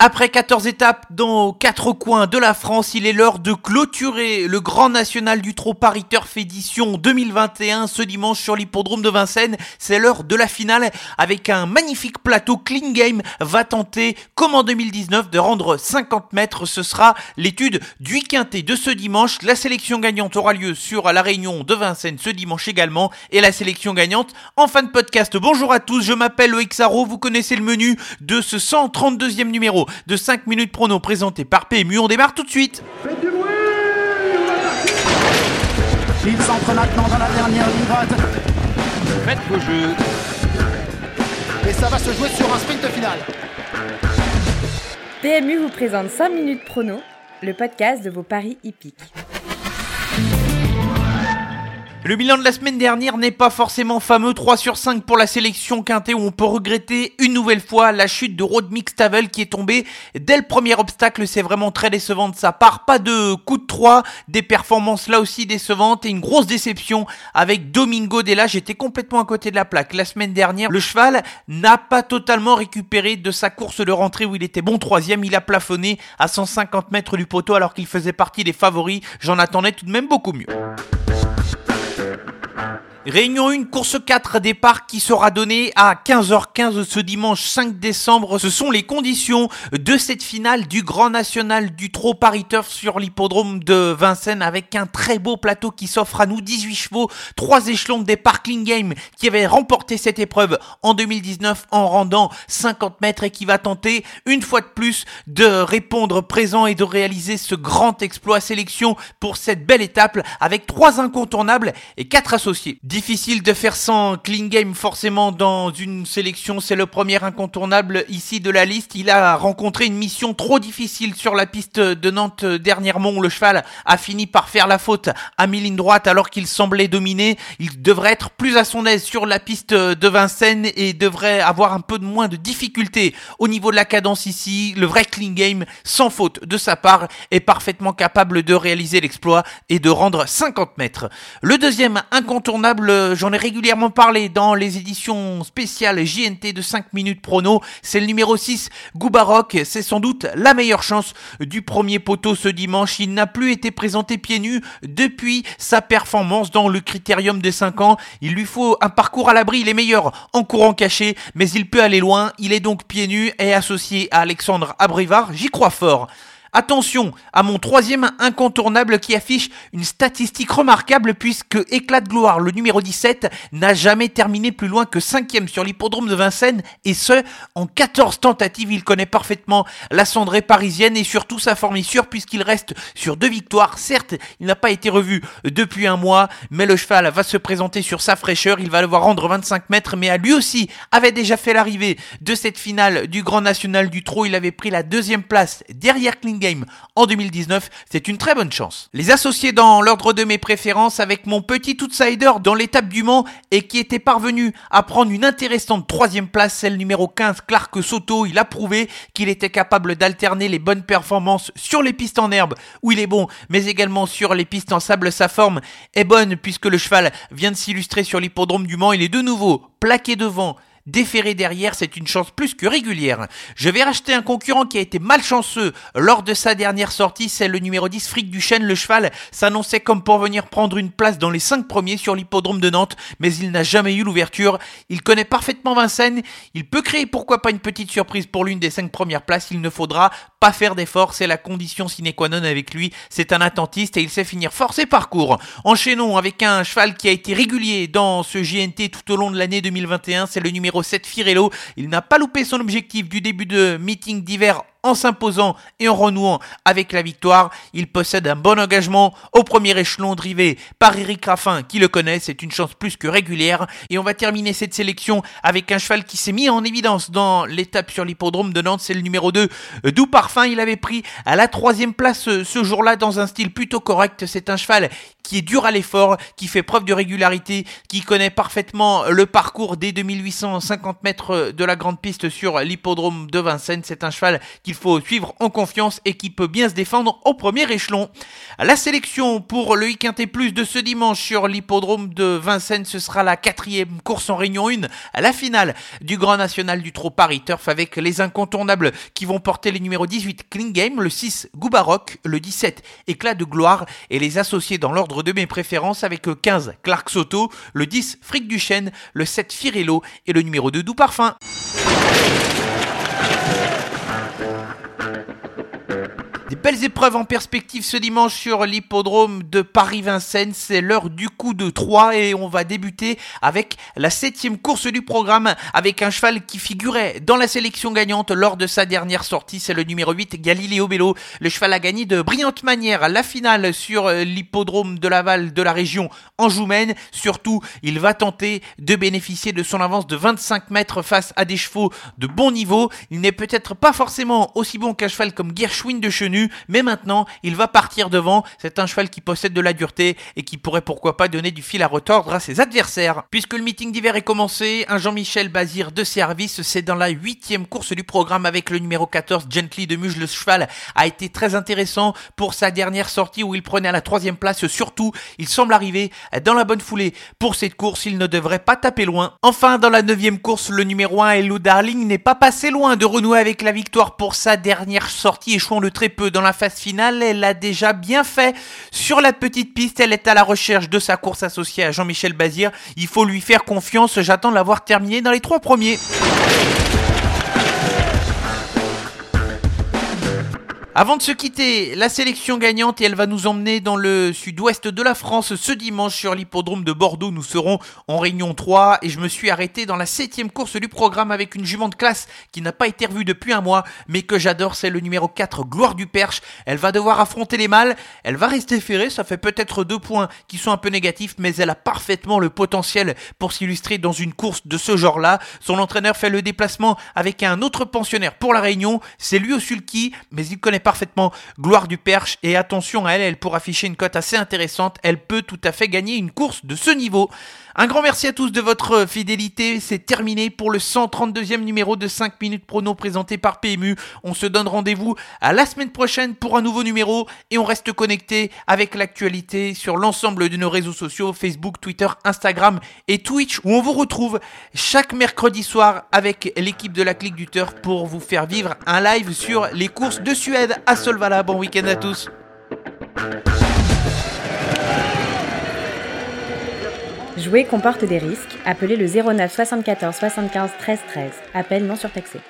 Après 14 étapes dans quatre coins de la France, il est l'heure de clôturer le Grand National du Trot Paris Turf édition 2021 ce dimanche sur l'hippodrome de Vincennes. C'est l'heure de la finale avec un magnifique plateau. Clean Game va tenter, comme en 2019, de rendre 50 mètres. Ce sera l'étude du quintet de ce dimanche. La sélection gagnante aura lieu sur la réunion de Vincennes ce dimanche également et la sélection gagnante en fin de podcast. Bonjour à tous, je m'appelle Loïc Sarro, vous connaissez le menu de ce 132e numéro de 5 minutes prono présenté par PMU. On démarre tout de suite. Faites du bruit Il s'entre maintenant dans la dernière ligne droite. Faites vos jeux. Et ça va se jouer sur un sprint final. PMU vous présente 5 minutes prono, le podcast de vos paris hippiques. Le bilan de la semaine dernière n'est pas forcément fameux, 3 sur 5 pour la sélection quintée où on peut regretter une nouvelle fois la chute de Road Mixtavel qui est tombé dès le premier obstacle, c'est vraiment très décevant de sa part, pas de coup de 3, des performances là aussi décevantes et une grosse déception avec Domingo Della, j'étais complètement à côté de la plaque. La semaine dernière, le cheval n'a pas totalement récupéré de sa course de rentrée où il était bon troisième, il a plafonné à 150 mètres du poteau alors qu'il faisait partie des favoris, j'en attendais tout de même beaucoup mieux. Réunion 1, course 4, départ qui sera donné à 15h15 ce dimanche 5 décembre. Ce sont les conditions de cette finale du Grand National du Trot Paris Turf sur l'hippodrome de Vincennes avec un très beau plateau qui s'offre à nous 18 chevaux, 3 échelons de départ Clean Game qui avait remporté cette épreuve en 2019 en rendant 50 mètres et qui va tenter une fois de plus de répondre présent et de réaliser ce grand exploit sélection pour cette belle étape avec 3 incontournables et 4 associés. Difficile de faire sans clean game forcément dans une sélection, c'est le premier incontournable ici de la liste. Il a rencontré une mission trop difficile sur la piste de Nantes dernièrement où le cheval a fini par faire la faute à mi-ligne droite alors qu'il semblait dominer. Il devrait être plus à son aise sur la piste de Vincennes et devrait avoir un peu moins de difficultés au niveau de la cadence ici. Le vrai clean game, sans faute de sa part, est parfaitement capable de réaliser l'exploit et de rendre 50 mètres. Le deuxième incontournable j'en ai régulièrement parlé dans les éditions spéciales JNT de 5 minutes prono. C'est le numéro 6, Goubaroc. C'est sans doute la meilleure chance du premier poteau ce dimanche. Il n'a plus été présenté pieds nus depuis sa performance dans le critérium des 5 ans. Il lui faut un parcours à l'abri. Il est meilleur en courant caché, mais il peut aller loin. Il est donc pieds nus et associé à Alexandre Abrivard. J'y crois fort. Attention à mon troisième incontournable qui affiche une statistique remarquable puisque Éclat de gloire, le numéro 17, n'a jamais terminé plus loin que cinquième sur l'hippodrome de Vincennes et ce, en 14 tentatives. Il connaît parfaitement la cendrée parisienne et surtout sa formissure puisqu'il reste sur deux victoires. Certes, il n'a pas été revu depuis un mois, mais le cheval va se présenter sur sa fraîcheur. Il va devoir rendre 25 mètres, mais à lui aussi avait déjà fait l'arrivée de cette finale du Grand National du Trot. Il avait pris la deuxième place derrière Kling en 2019, c'est une très bonne chance. Les associés dans l'ordre de mes préférences avec mon petit outsider dans l'étape du Mans et qui était parvenu à prendre une intéressante troisième place, celle numéro 15, Clark Soto. Il a prouvé qu'il était capable d'alterner les bonnes performances sur les pistes en herbe où il est bon, mais également sur les pistes en sable. Sa forme est bonne puisque le cheval vient de s'illustrer sur l'hippodrome du Mans. Il est de nouveau plaqué devant déférer derrière, c'est une chance plus que régulière. Je vais racheter un concurrent qui a été malchanceux lors de sa dernière sortie, c'est le numéro 10 Fric du Chêne. Le cheval s'annonçait comme pour venir prendre une place dans les 5 premiers sur l'hippodrome de Nantes, mais il n'a jamais eu l'ouverture. Il connaît parfaitement Vincennes, il peut créer pourquoi pas une petite surprise pour l'une des 5 premières places, il ne faudra pas faire d'efforts, c'est la condition sine qua non avec lui. C'est un attentiste et il sait finir fort ses parcours. Enchaînons avec un cheval qui a été régulier dans ce JNT tout au long de l'année 2021, c'est le numéro 7 Firello. Il n'a pas loupé son objectif du début de meeting d'hiver en s'imposant et en renouant avec la victoire. Il possède un bon engagement au premier échelon drivé par Eric Raffin qui le connaît, c'est une chance plus que régulière. Et on va terminer cette sélection avec un cheval qui s'est mis en évidence dans l'étape sur l'hippodrome de Nantes, c'est le numéro 2, Doux Parfum. Il avait pris à la troisième place ce jour-là dans un style plutôt correct. C'est un cheval qui est dur à l'effort, qui fait preuve de régularité, qui connaît parfaitement le parcours des 2850 mètres de la grande piste sur l'hippodrome de Vincennes. C'est un cheval qu'il qu'il faut suivre en confiance et qui peut bien se défendre au premier échelon. La sélection pour le week plus de ce dimanche sur l'hippodrome de Vincennes, ce sera la quatrième course en Réunion 1, à la finale du Grand National du Trot Paris Turf avec les incontournables qui vont porter les numéros 18 Clean le 6 Goubaroc, le 17 Éclat de Gloire et les associés dans l'ordre de mes préférences avec le 15 Clark Soto, le 10 Fric du Chêne, le 7 Firello et le numéro 2 Doux Parfum. Belles épreuves en perspective ce dimanche sur l'hippodrome de Paris-Vincennes. C'est l'heure du coup de 3 et on va débuter avec la septième course du programme avec un cheval qui figurait dans la sélection gagnante lors de sa dernière sortie. C'est le numéro 8 Galileo Bello. Le cheval a gagné de brillante manière la finale sur l'hippodrome de Laval de la région Anjoumaine. Surtout, il va tenter de bénéficier de son avance de 25 mètres face à des chevaux de bon niveau. Il n'est peut-être pas forcément aussi bon qu'un cheval comme Gershwin de Chenu mais maintenant il va partir devant. C'est un cheval qui possède de la dureté et qui pourrait pourquoi pas donner du fil à retordre à ses adversaires. Puisque le meeting d'hiver est commencé, un Jean-Michel Bazir de service, c'est dans la huitième course du programme avec le numéro 14 Gently de Muge. Le cheval a été très intéressant pour sa dernière sortie où il prenait à la troisième place. Surtout, il semble arriver dans la bonne foulée. Pour cette course, il ne devrait pas taper loin. Enfin, dans la neuvième course, le numéro 1 Hello Darling n'est pas passé loin de renouer avec la victoire pour sa dernière sortie, échouant de très peu dans la phase finale, elle a déjà bien fait sur la petite piste. Elle est à la recherche de sa course associée à Jean-Michel Bazir. Il faut lui faire confiance. J'attends de l'avoir terminé dans les trois premiers. Avant de se quitter, la sélection gagnante et elle va nous emmener dans le sud-ouest de la France ce dimanche sur l'hippodrome de Bordeaux. Nous serons en Réunion 3 et je me suis arrêté dans la septième course du programme avec une jument de classe qui n'a pas été revue depuis un mois mais que j'adore, c'est le numéro 4 Gloire du Perche. Elle va devoir affronter les mâles, elle va rester ferrée, ça fait peut-être deux points qui sont un peu négatifs mais elle a parfaitement le potentiel pour s'illustrer dans une course de ce genre-là. Son entraîneur fait le déplacement avec un autre pensionnaire pour la Réunion, c'est lui au sulky mais il connaît parfaitement Gloire du Perche et attention à elle, elle pour afficher une cote assez intéressante, elle peut tout à fait gagner une course de ce niveau. Un grand merci à tous de votre fidélité. C'est terminé pour le 132e numéro de 5 minutes prono présenté par PMU. On se donne rendez-vous à la semaine prochaine pour un nouveau numéro et on reste connecté avec l'actualité sur l'ensemble de nos réseaux sociaux Facebook, Twitter, Instagram et Twitch où on vous retrouve chaque mercredi soir avec l'équipe de la Clique du Turf pour vous faire vivre un live sur les courses de Suède à Solvala. Bon week-end à tous. Jouer comporte des risques. Appelez le 09 74 75 13 13. Appel non surtaxé.